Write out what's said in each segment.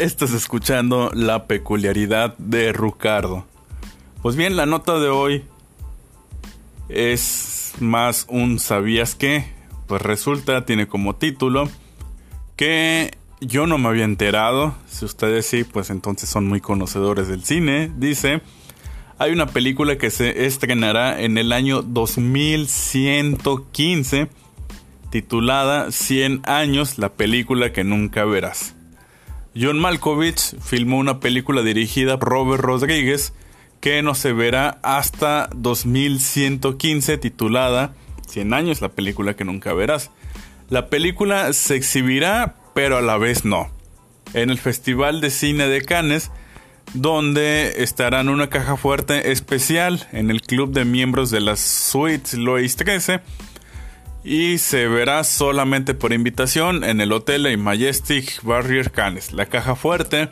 Estás escuchando la peculiaridad de Rucardo. Pues bien, la nota de hoy es más un ¿sabías qué? Pues resulta, tiene como título que yo no me había enterado. Si ustedes sí, pues entonces son muy conocedores del cine. Dice, hay una película que se estrenará en el año 2115 titulada 100 años, la película que nunca verás. John Malkovich filmó una película dirigida por Robert Rodríguez que no se verá hasta 2115 titulada 100 años, la película que nunca verás. La película se exhibirá, pero a la vez no, en el Festival de Cine de Cannes, donde estará en una caja fuerte especial en el club de miembros de las Suites Lois 13 y se verá solamente por invitación en el Hotel Majestic Barrier Cannes. La caja fuerte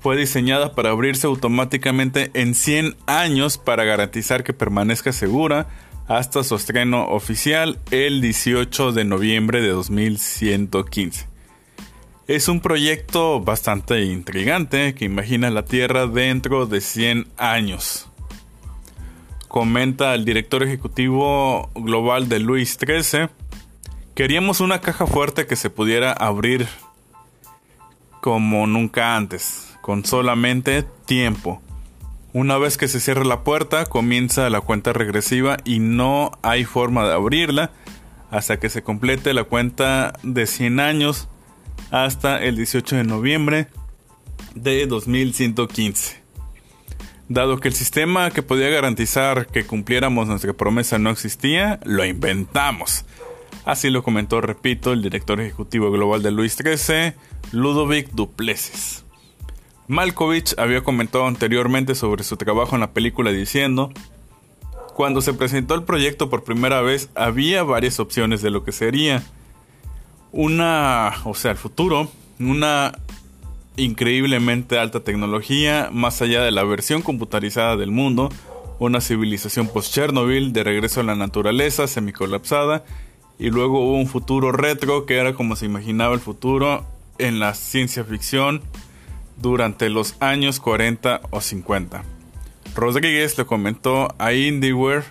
fue diseñada para abrirse automáticamente en 100 años para garantizar que permanezca segura hasta su estreno oficial el 18 de noviembre de 2115. Es un proyecto bastante intrigante que imagina la Tierra dentro de 100 años comenta el director ejecutivo global de Luis XIII, queríamos una caja fuerte que se pudiera abrir como nunca antes, con solamente tiempo. Una vez que se cierra la puerta, comienza la cuenta regresiva y no hay forma de abrirla hasta que se complete la cuenta de 100 años hasta el 18 de noviembre de 2115. Dado que el sistema que podía garantizar que cumpliéramos nuestra promesa no existía, lo inventamos. Así lo comentó, repito, el director ejecutivo global de Luis XIII, Ludovic Duplessis. Malkovich había comentado anteriormente sobre su trabajo en la película diciendo, cuando se presentó el proyecto por primera vez había varias opciones de lo que sería una, o sea, el futuro, una increíblemente alta tecnología, más allá de la versión computarizada del mundo, una civilización post-Chernobyl de regreso a la naturaleza semicolapsada, y luego hubo un futuro retro que era como se imaginaba el futuro en la ciencia ficción durante los años 40 o 50. Rodríguez le comentó a IndieWare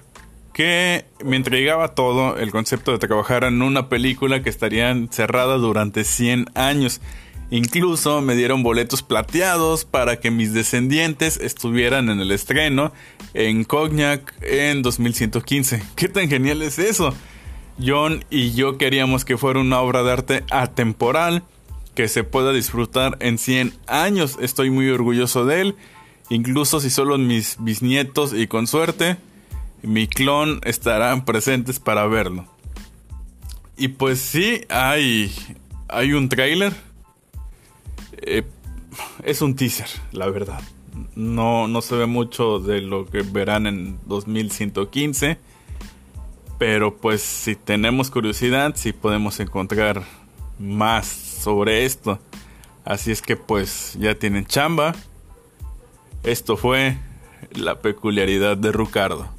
que me entregaba todo el concepto de trabajar en una película que estaría cerrada durante 100 años Incluso me dieron boletos plateados para que mis descendientes estuvieran en el estreno en Cognac en 2115. ¿Qué tan genial es eso? John y yo queríamos que fuera una obra de arte atemporal que se pueda disfrutar en 100 años. Estoy muy orgulloso de él. Incluso si solo mis bisnietos y con suerte, mi clon estarán presentes para verlo. Y pues sí, hay, hay un tráiler eh, es un teaser, la verdad. No, no se ve mucho de lo que verán en 2115. Pero pues si tenemos curiosidad, si podemos encontrar más sobre esto. Así es que pues ya tienen chamba. Esto fue la peculiaridad de Ricardo.